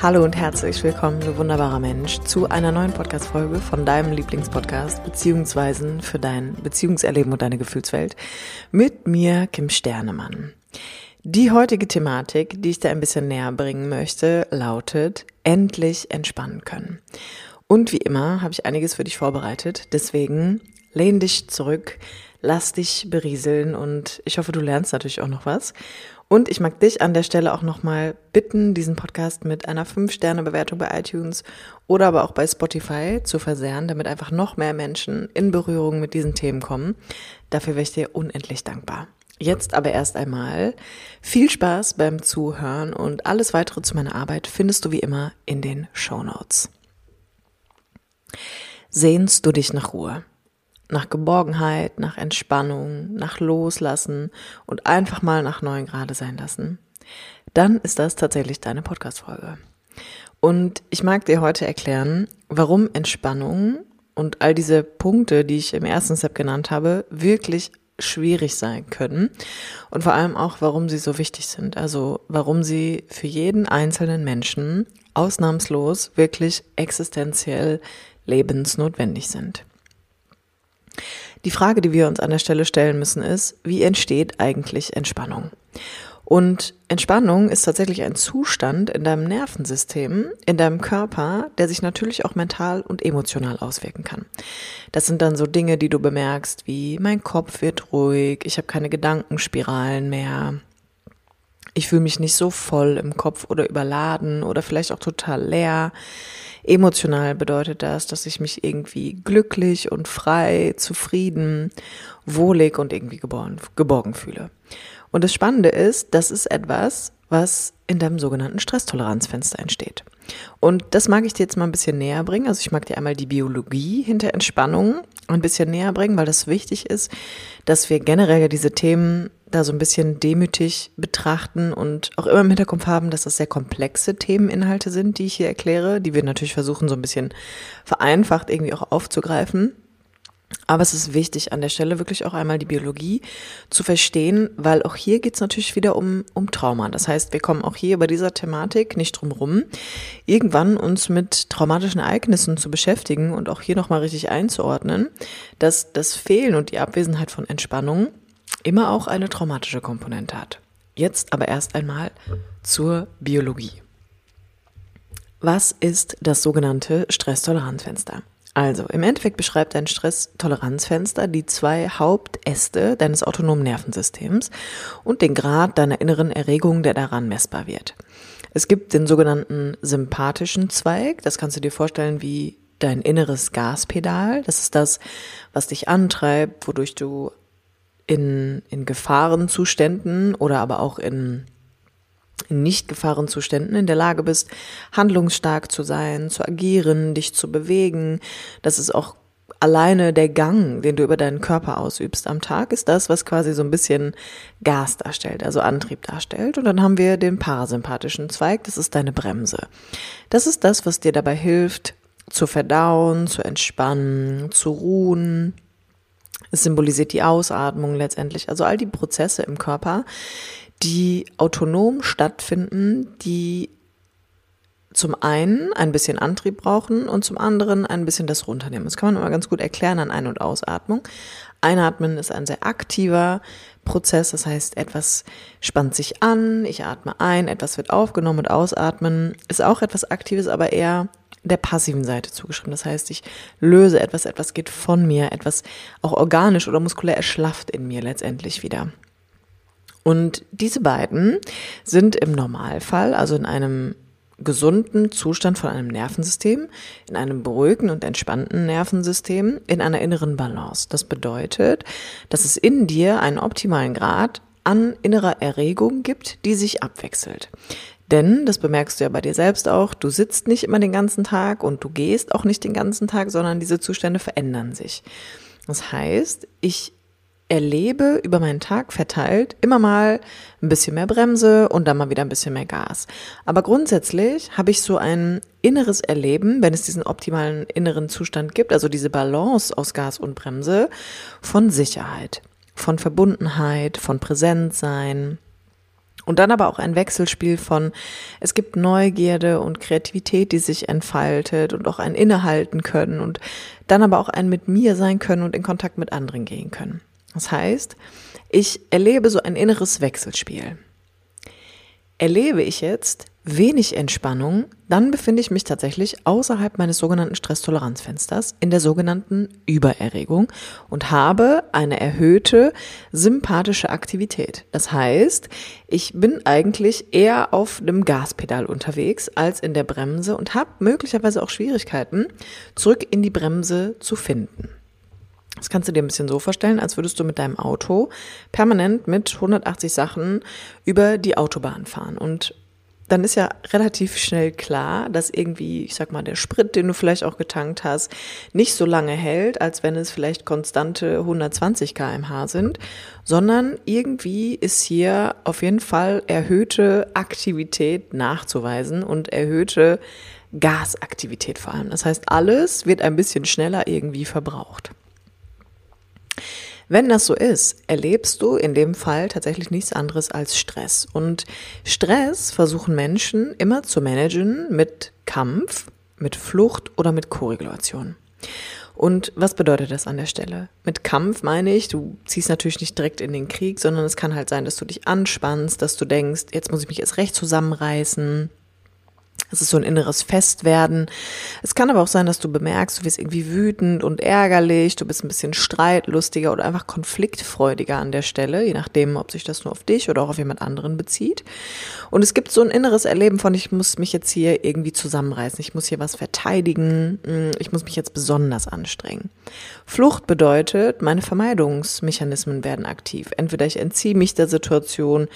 Hallo und herzlich willkommen, du wunderbarer Mensch, zu einer neuen Podcast-Folge von deinem Lieblingspodcast, beziehungsweise für dein Beziehungserleben und deine Gefühlswelt mit mir, Kim Sternemann. Die heutige Thematik, die ich dir ein bisschen näher bringen möchte, lautet endlich entspannen können. Und wie immer habe ich einiges für dich vorbereitet, deswegen lehn dich zurück, lass dich berieseln und ich hoffe, du lernst natürlich auch noch was. Und ich mag dich an der Stelle auch nochmal bitten, diesen Podcast mit einer 5-Sterne-Bewertung bei iTunes oder aber auch bei Spotify zu versehren, damit einfach noch mehr Menschen in Berührung mit diesen Themen kommen. Dafür wäre ich dir unendlich dankbar. Jetzt aber erst einmal viel Spaß beim Zuhören und alles weitere zu meiner Arbeit findest du wie immer in den Show Notes. Sehnst du dich nach Ruhe? Nach Geborgenheit, nach Entspannung, nach Loslassen und einfach mal nach neuen Grade sein lassen, dann ist das tatsächlich deine Podcast-Folge. Und ich mag dir heute erklären, warum Entspannung und all diese Punkte, die ich im ersten Step genannt habe, wirklich schwierig sein können und vor allem auch, warum sie so wichtig sind. Also warum sie für jeden einzelnen Menschen ausnahmslos wirklich existenziell lebensnotwendig sind. Die Frage, die wir uns an der Stelle stellen müssen, ist, wie entsteht eigentlich Entspannung? Und Entspannung ist tatsächlich ein Zustand in deinem Nervensystem, in deinem Körper, der sich natürlich auch mental und emotional auswirken kann. Das sind dann so Dinge, die du bemerkst, wie mein Kopf wird ruhig, ich habe keine Gedankenspiralen mehr, ich fühle mich nicht so voll im Kopf oder überladen oder vielleicht auch total leer. Emotional bedeutet das, dass ich mich irgendwie glücklich und frei, zufrieden, wohlig und irgendwie geborgen, geborgen fühle. Und das Spannende ist, das ist etwas, was in deinem sogenannten Stresstoleranzfenster entsteht. Und das mag ich dir jetzt mal ein bisschen näher bringen. Also ich mag dir einmal die Biologie hinter Entspannung ein bisschen näher bringen, weil das wichtig ist, dass wir generell diese Themen da so ein bisschen demütig betrachten und auch immer im Hinterkopf haben, dass das sehr komplexe Themeninhalte sind, die ich hier erkläre, die wir natürlich versuchen so ein bisschen vereinfacht irgendwie auch aufzugreifen. Aber es ist wichtig, an der Stelle wirklich auch einmal die Biologie zu verstehen, weil auch hier geht es natürlich wieder um, um Trauma. Das heißt, wir kommen auch hier bei dieser Thematik nicht drum rum, irgendwann uns mit traumatischen Ereignissen zu beschäftigen und auch hier nochmal richtig einzuordnen, dass das Fehlen und die Abwesenheit von Entspannung immer auch eine traumatische Komponente hat. Jetzt aber erst einmal zur Biologie. Was ist das sogenannte Stresstoleranzfenster? Also, im Endeffekt beschreibt dein Stresstoleranzfenster die zwei Hauptäste deines autonomen Nervensystems und den Grad deiner inneren Erregung, der daran messbar wird. Es gibt den sogenannten sympathischen Zweig, das kannst du dir vorstellen wie dein inneres Gaspedal. Das ist das, was dich antreibt, wodurch du in, in Gefahrenzuständen oder aber auch in, in Nicht-Gefahrenzuständen in der Lage bist, handlungsstark zu sein, zu agieren, dich zu bewegen. Das ist auch alleine der Gang, den du über deinen Körper ausübst am Tag, ist das, was quasi so ein bisschen Gas darstellt, also Antrieb darstellt. Und dann haben wir den parasympathischen Zweig, das ist deine Bremse. Das ist das, was dir dabei hilft, zu verdauen, zu entspannen, zu ruhen, es symbolisiert die Ausatmung letztendlich. Also all die Prozesse im Körper, die autonom stattfinden, die zum einen ein bisschen Antrieb brauchen und zum anderen ein bisschen das runternehmen. Das kann man immer ganz gut erklären an Ein- und Ausatmung. Einatmen ist ein sehr aktiver Prozess, das heißt, etwas spannt sich an, ich atme ein, etwas wird aufgenommen und ausatmen ist auch etwas Aktives, aber eher der passiven Seite zugeschrieben. Das heißt, ich löse etwas, etwas geht von mir, etwas auch organisch oder muskulär erschlafft in mir letztendlich wieder. Und diese beiden sind im Normalfall, also in einem gesunden Zustand von einem Nervensystem, in einem beruhigten und entspannten Nervensystem, in einer inneren Balance. Das bedeutet, dass es in dir einen optimalen Grad an innerer Erregung gibt, die sich abwechselt. Denn, das bemerkst du ja bei dir selbst auch, du sitzt nicht immer den ganzen Tag und du gehst auch nicht den ganzen Tag, sondern diese Zustände verändern sich. Das heißt, ich erlebe über meinen Tag verteilt immer mal ein bisschen mehr Bremse und dann mal wieder ein bisschen mehr Gas. Aber grundsätzlich habe ich so ein inneres Erleben, wenn es diesen optimalen inneren Zustand gibt, also diese Balance aus Gas und Bremse, von Sicherheit, von Verbundenheit, von Präsentsein, Und dann aber auch ein Wechselspiel von, es gibt Neugierde und Kreativität, die sich entfaltet und auch ein Innehalten können und dann aber auch ein mit mir sein können und in Kontakt mit anderen gehen können. Das heißt, ich erlebe so ein inneres Wechselspiel. Erlebe ich jetzt wenig Entspannung, dann befinde ich mich tatsächlich außerhalb meines sogenannten Stresstoleranzfensters in der sogenannten Übererregung und habe eine erhöhte sympathische Aktivität. Das heißt, ich bin eigentlich eher auf dem Gaspedal unterwegs als in der Bremse und habe möglicherweise auch Schwierigkeiten, zurück in die Bremse zu finden. Das kannst du dir ein bisschen so vorstellen, als würdest du mit deinem Auto permanent mit 180 Sachen über die Autobahn fahren. Und dann ist ja relativ schnell klar, dass irgendwie, ich sag mal, der Sprit, den du vielleicht auch getankt hast, nicht so lange hält, als wenn es vielleicht konstante 120 kmh sind, sondern irgendwie ist hier auf jeden Fall erhöhte Aktivität nachzuweisen und erhöhte Gasaktivität vor allem. Das heißt, alles wird ein bisschen schneller irgendwie verbraucht. Wenn das so ist, erlebst du in dem Fall tatsächlich nichts anderes als Stress. Und Stress versuchen Menschen immer zu managen mit Kampf, mit Flucht oder mit Korregulation. Und was bedeutet das an der Stelle? Mit Kampf meine ich, du ziehst natürlich nicht direkt in den Krieg, sondern es kann halt sein, dass du dich anspannst, dass du denkst, jetzt muss ich mich erst recht zusammenreißen, es ist so ein inneres Festwerden. Es kann aber auch sein, dass du bemerkst, du wirst irgendwie wütend und ärgerlich, du bist ein bisschen streitlustiger oder einfach konfliktfreudiger an der Stelle, je nachdem, ob sich das nur auf dich oder auch auf jemand anderen bezieht. Und es gibt so ein inneres Erleben von, ich muss mich jetzt hier irgendwie zusammenreißen, ich muss hier was verteidigen, hm, ich muss mich jetzt besonders anstrengen. Flucht bedeutet, meine Vermeidungsmechanismen werden aktiv. Entweder ich entziehe mich der Situation,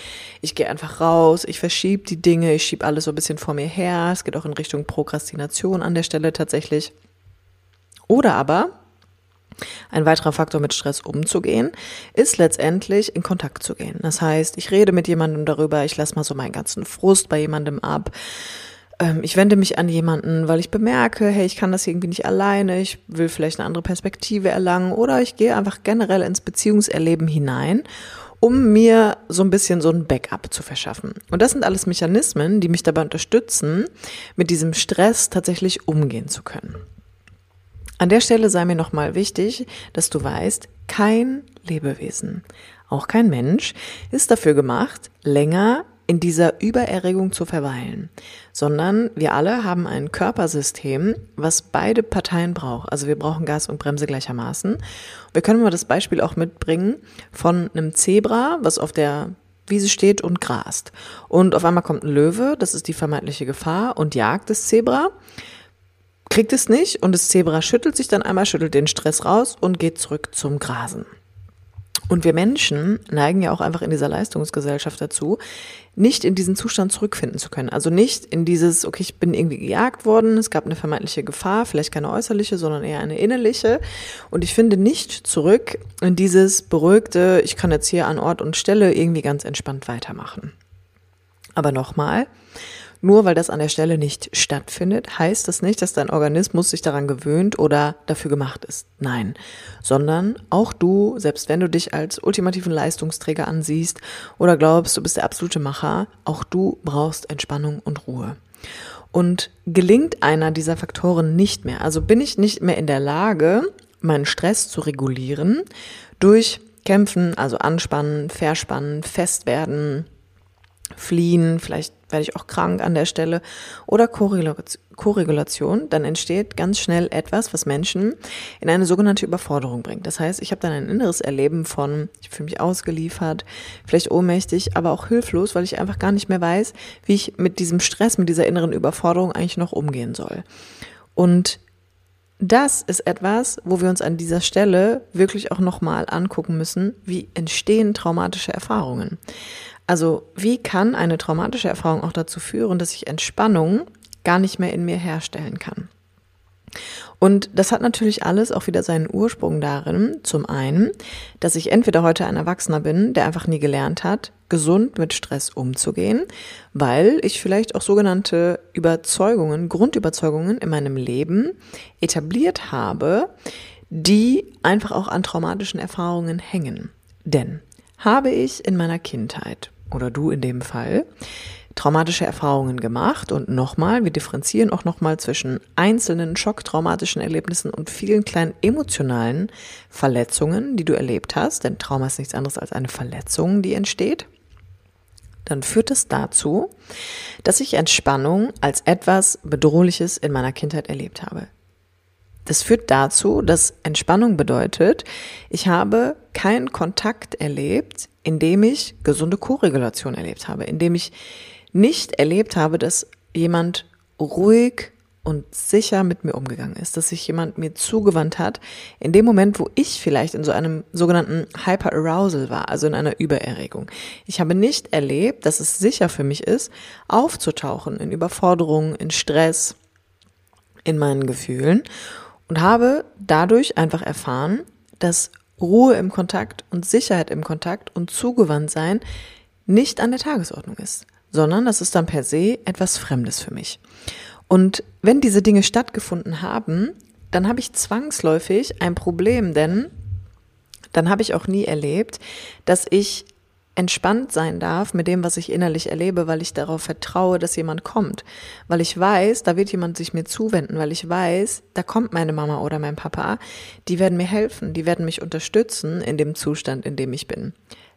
ich gehe einfach raus, ich verschiebe die Dinge, ich schiebe alles so ein bisschen vor mir her, es geht auch in Richtung Prokrastination an der Stelle tatsächlich. Oder aber, ein weiterer Faktor mit Stress umzugehen, ist letztendlich in Kontakt zu gehen. Das heißt, ich rede mit jemandem darüber, ich lasse mal so meinen ganzen Frust bei jemandem ab. Ähm, ich wende mich an jemanden, weil ich bemerke, hey, ich kann das irgendwie nicht alleine, ich will vielleicht eine andere Perspektive erlangen oder ich gehe einfach generell ins Beziehungserleben hinein um mir so ein bisschen so ein Backup zu verschaffen. Und das sind alles Mechanismen, die mich dabei unterstützen, mit diesem Stress tatsächlich umgehen zu können. An der Stelle sei mir nochmal wichtig, dass du weißt, kein Lebewesen, auch kein Mensch, ist dafür gemacht, länger in dieser Übererregung zu verweilen, sondern wir alle haben ein Körpersystem, was beide Parteien braucht. Also wir brauchen Gas und Bremse gleichermaßen. Wir können mal das Beispiel auch mitbringen von einem Zebra, was auf der Wiese steht und grast. Und auf einmal kommt ein Löwe, das ist die vermeintliche Gefahr, und jagt das Zebra, kriegt es nicht und das Zebra schüttelt sich dann einmal, schüttelt den Stress raus und geht zurück zum Grasen. Und wir Menschen neigen ja auch einfach in dieser Leistungsgesellschaft dazu, nicht in diesen Zustand zurückfinden zu können. Also nicht in dieses, okay, ich bin irgendwie gejagt worden, es gab eine vermeintliche Gefahr, vielleicht keine äußerliche, sondern eher eine innerliche. Und ich finde nicht zurück in dieses beruhigte, ich kann jetzt hier an Ort und Stelle irgendwie ganz entspannt weitermachen. Aber nochmal, nur weil das an der Stelle nicht stattfindet, heißt das nicht, dass dein Organismus sich daran gewöhnt oder dafür gemacht ist. Nein, sondern auch du, selbst wenn du dich als ultimativen Leistungsträger ansiehst oder glaubst, du bist der absolute Macher, auch du brauchst Entspannung und Ruhe. Und gelingt einer dieser Faktoren nicht mehr, also bin ich nicht mehr in der Lage, meinen Stress zu regulieren durch Kämpfen, also anspannen, verspannen, fest werden, fliehen, vielleicht werde ich auch krank an der Stelle oder Korregulation, dann entsteht ganz schnell etwas, was Menschen in eine sogenannte Überforderung bringt. Das heißt, ich habe dann ein inneres Erleben von, ich fühle mich ausgeliefert, vielleicht ohnmächtig, aber auch hilflos, weil ich einfach gar nicht mehr weiß, wie ich mit diesem Stress, mit dieser inneren Überforderung eigentlich noch umgehen soll. Und das ist etwas, wo wir uns an dieser Stelle wirklich auch nochmal angucken müssen, wie entstehen traumatische Erfahrungen. Also wie kann eine traumatische Erfahrung auch dazu führen, dass ich Entspannung gar nicht mehr in mir herstellen kann? Und das hat natürlich alles auch wieder seinen Ursprung darin, zum einen, dass ich entweder heute ein Erwachsener bin, der einfach nie gelernt hat, gesund mit Stress umzugehen, weil ich vielleicht auch sogenannte Überzeugungen, Grundüberzeugungen in meinem Leben etabliert habe, die einfach auch an traumatischen Erfahrungen hängen. Denn habe ich in meiner Kindheit oder du in dem Fall, traumatische Erfahrungen gemacht und nochmal, wir differenzieren auch nochmal zwischen einzelnen schocktraumatischen Erlebnissen und vielen kleinen emotionalen Verletzungen, die du erlebt hast, denn Trauma ist nichts anderes als eine Verletzung, die entsteht, dann führt es dazu, dass ich Entspannung als etwas Bedrohliches in meiner Kindheit erlebt habe. Das führt dazu, dass Entspannung bedeutet, ich habe keinen Kontakt erlebt, in dem ich gesunde Koregulation erlebt habe, in dem ich nicht erlebt habe, dass jemand ruhig und sicher mit mir umgegangen ist, dass sich jemand mir zugewandt hat, in dem Moment, wo ich vielleicht in so einem sogenannten Hyperarousal war, also in einer Übererregung. Ich habe nicht erlebt, dass es sicher für mich ist, aufzutauchen in Überforderung, in Stress, in meinen Gefühlen und habe dadurch einfach erfahren, dass Ruhe im Kontakt und Sicherheit im Kontakt und Zugewandtsein nicht an der Tagesordnung ist, sondern das ist dann per se etwas Fremdes für mich. Und wenn diese Dinge stattgefunden haben, dann habe ich zwangsläufig ein Problem, denn dann habe ich auch nie erlebt, dass ich entspannt sein darf mit dem, was ich innerlich erlebe, weil ich darauf vertraue, dass jemand kommt, weil ich weiß, da wird jemand sich mir zuwenden, weil ich weiß, da kommt meine Mama oder mein Papa, die werden mir helfen, die werden mich unterstützen in dem Zustand, in dem ich bin.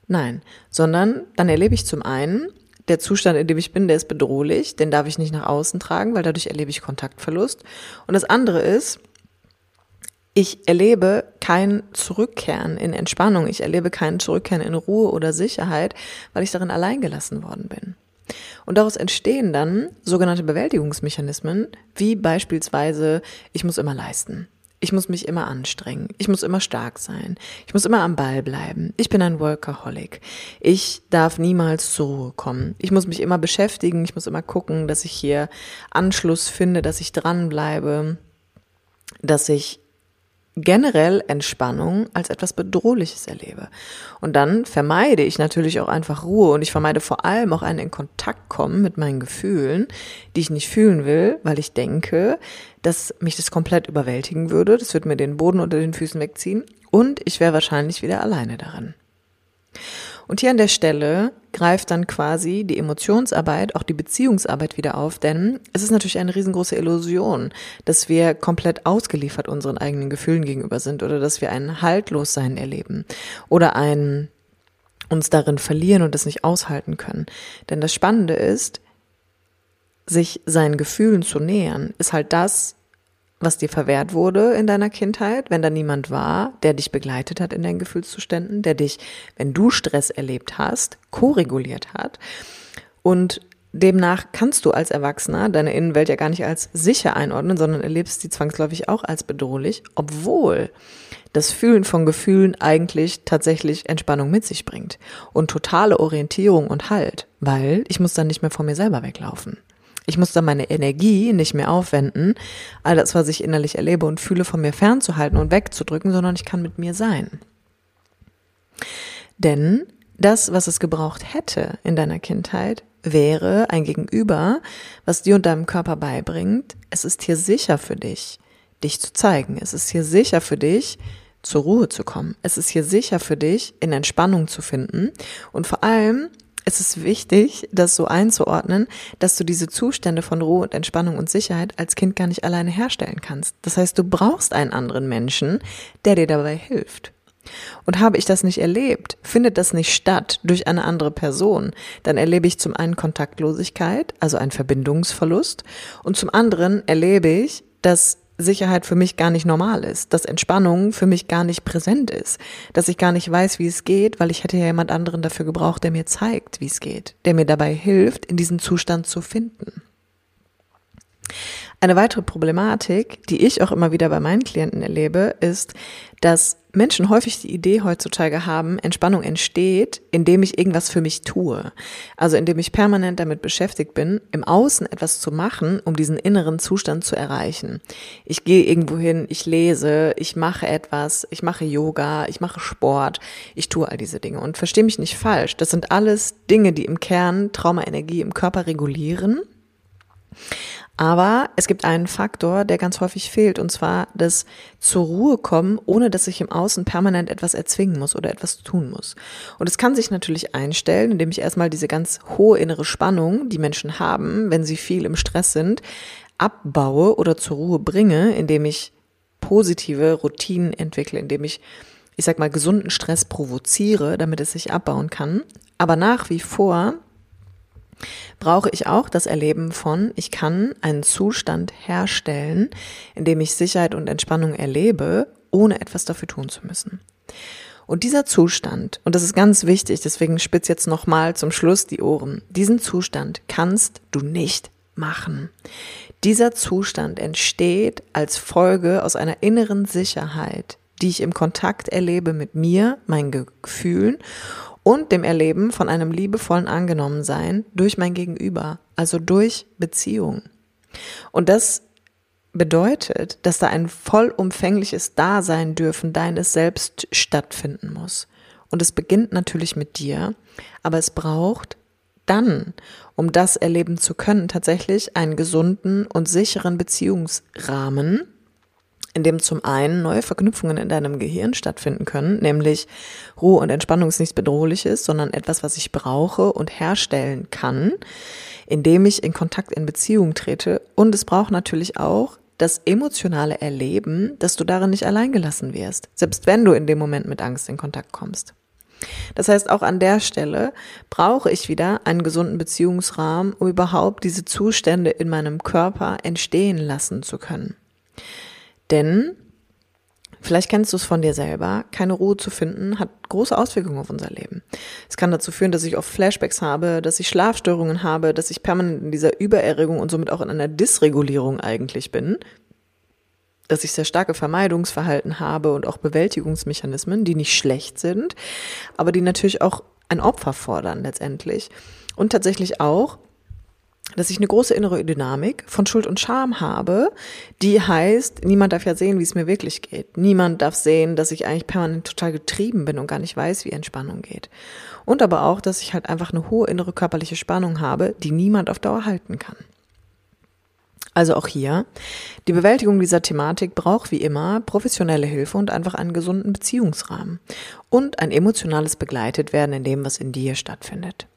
Nein, sondern dann erlebe ich zum einen, der Zustand, in dem ich bin, der ist bedrohlich, den darf ich nicht nach außen tragen, weil dadurch erlebe ich Kontaktverlust. Und das andere ist, ich erlebe kein Zurückkehren in Entspannung, ich erlebe kein Zurückkehren in Ruhe oder Sicherheit, weil ich darin allein gelassen worden bin. Und daraus entstehen dann sogenannte Bewältigungsmechanismen, wie beispielsweise, ich muss immer leisten. Ich muss mich immer anstrengen. Ich muss immer stark sein. Ich muss immer am Ball bleiben. Ich bin ein Workaholic. Ich darf niemals zur Ruhe kommen. Ich muss mich immer beschäftigen. Ich muss immer gucken, dass ich hier Anschluss finde, dass ich dranbleibe, dass ich generell Entspannung als etwas Bedrohliches erlebe. Und dann vermeide ich natürlich auch einfach Ruhe und ich vermeide vor allem auch einen in Kontakt kommen mit meinen Gefühlen, die ich nicht fühlen will, weil ich denke, dass mich das komplett überwältigen würde. Das würde mir den Boden unter den Füßen wegziehen und ich wäre wahrscheinlich wieder alleine daran. Und hier an der Stelle greift dann quasi die Emotionsarbeit, auch die Beziehungsarbeit wieder auf, denn es ist natürlich eine riesengroße Illusion, dass wir komplett ausgeliefert unseren eigenen Gefühlen gegenüber sind oder dass wir ein Haltlossein erleben oder ein uns darin verlieren und es nicht aushalten können. Denn das Spannende ist, sich seinen Gefühlen zu nähern, ist halt das, was dir verwehrt wurde in deiner Kindheit, wenn da niemand war, der dich begleitet hat in deinen Gefühlszuständen, der dich, wenn du Stress erlebt hast, koreguliert hat. Und demnach kannst du als Erwachsener deine Innenwelt ja gar nicht als sicher einordnen, sondern erlebst sie zwangsläufig auch als bedrohlich, obwohl das Fühlen von Gefühlen eigentlich tatsächlich Entspannung mit sich bringt und totale Orientierung und Halt, weil ich muss dann nicht mehr vor mir selber weglaufen. Ich muss dann meine Energie nicht mehr aufwenden, all das, was ich innerlich erlebe und fühle, von mir fernzuhalten und wegzudrücken, sondern ich kann mit mir sein. Denn das, was es gebraucht hätte in deiner Kindheit, wäre ein Gegenüber, was dir und deinem Körper beibringt, es ist hier sicher für dich, dich zu zeigen. Es ist hier sicher für dich, zur Ruhe zu kommen. Es ist hier sicher für dich, in Entspannung zu finden. Und vor allem es ist wichtig, das so einzuordnen, dass du diese Zustände von Ruhe und Entspannung und Sicherheit als Kind gar nicht alleine herstellen kannst. Das heißt, du brauchst einen anderen Menschen, der dir dabei hilft. Und habe ich das nicht erlebt, findet das nicht statt durch eine andere Person, dann erlebe ich zum einen Kontaktlosigkeit, also einen Verbindungsverlust, und zum anderen erlebe ich, dass Sicherheit für mich gar nicht normal ist, dass Entspannung für mich gar nicht präsent ist, dass ich gar nicht weiß, wie es geht, weil ich hätte ja jemand anderen dafür gebraucht, der mir zeigt, wie es geht, der mir dabei hilft, in diesen Zustand zu finden. Eine weitere Problematik, die ich auch immer wieder bei meinen Klienten erlebe, ist, dass Menschen häufig die Idee heutzutage haben, Entspannung entsteht, indem ich irgendwas für mich tue. Also indem ich permanent damit beschäftigt bin, im Außen etwas zu machen, um diesen inneren Zustand zu erreichen. Ich gehe irgendwo hin, ich lese, ich mache etwas, ich mache Yoga, ich mache Sport, ich tue all diese Dinge. Und verstehe mich nicht falsch, das sind alles Dinge, die im Kern Traumaenergie im Körper regulieren Aber es gibt einen Faktor, der ganz häufig fehlt, und zwar das zur Ruhe kommen, ohne dass ich im Außen permanent etwas erzwingen muss oder etwas tun muss. Und es kann sich natürlich einstellen, indem ich erstmal diese ganz hohe innere Spannung, die Menschen haben, wenn sie viel im Stress sind, abbaue oder zur Ruhe bringe, indem ich positive Routinen entwickle, indem ich, ich sag mal, gesunden Stress provoziere, damit es sich abbauen kann. Aber nach wie vor brauche ich auch das Erleben von, ich kann einen Zustand herstellen, in dem ich Sicherheit und Entspannung erlebe, ohne etwas dafür tun zu müssen. Und dieser Zustand, und das ist ganz wichtig, deswegen spitz jetzt nochmal zum Schluss die Ohren, diesen Zustand kannst du nicht machen. Dieser Zustand entsteht als Folge aus einer inneren Sicherheit, die ich im Kontakt erlebe mit mir, meinen Gefühlen und dem Erleben von einem liebevollen Angenommensein durch mein Gegenüber, also durch Beziehung. Und das bedeutet, dass da ein vollumfängliches Dasein dürfen deines Selbst stattfinden muss. Und es beginnt natürlich mit dir, aber es braucht dann, um das erleben zu können, tatsächlich einen gesunden und sicheren Beziehungsrahmen, in dem zum einen neue Verknüpfungen in deinem Gehirn stattfinden können, nämlich Ruhe und Entspannung ist nichts Bedrohliches, sondern etwas, was ich brauche und herstellen kann, indem ich in Kontakt in Beziehung trete. Und es braucht natürlich auch das emotionale Erleben, dass du darin nicht allein gelassen wirst, selbst wenn du in dem Moment mit Angst in Kontakt kommst. Das heißt, auch an der Stelle brauche ich wieder einen gesunden Beziehungsrahmen, um überhaupt diese Zustände in meinem Körper entstehen lassen zu können. Denn, vielleicht kennst du es von dir selber, keine Ruhe zu finden hat große Auswirkungen auf unser Leben. Es kann dazu führen, dass ich oft Flashbacks habe, dass ich Schlafstörungen habe, dass ich permanent in dieser Übererregung und somit auch in einer Dysregulierung eigentlich bin, dass ich sehr starke Vermeidungsverhalten habe und auch Bewältigungsmechanismen, die nicht schlecht sind, aber die natürlich auch ein Opfer fordern letztendlich. Und tatsächlich auch, dass ich eine große innere Dynamik von Schuld und Scham habe, die heißt, niemand darf ja sehen, wie es mir wirklich geht. Niemand darf sehen, dass ich eigentlich permanent total getrieben bin und gar nicht weiß, wie Entspannung geht. Und aber auch, dass ich halt einfach eine hohe innere körperliche Spannung habe, die niemand auf Dauer halten kann. Also auch hier, die Bewältigung dieser Thematik braucht wie immer professionelle Hilfe und einfach einen gesunden Beziehungsrahmen und ein emotionales Begleitetwerden in dem, was in dir stattfindet.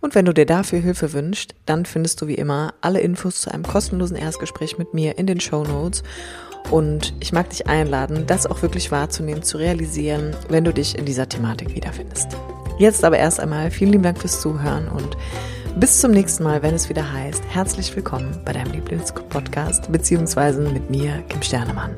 Und wenn du dir dafür Hilfe wünschst, dann findest du wie immer alle Infos zu einem kostenlosen Erstgespräch mit mir in den Show Notes. Und ich mag dich einladen, das auch wirklich wahrzunehmen, zu realisieren, wenn du dich in dieser Thematik wiederfindest. Jetzt aber erst einmal vielen lieben Dank fürs Zuhören und bis zum nächsten Mal, wenn es wieder heißt, herzlich willkommen bei deinem Lieblingspodcast, beziehungsweise mit mir, Kim Sternemann.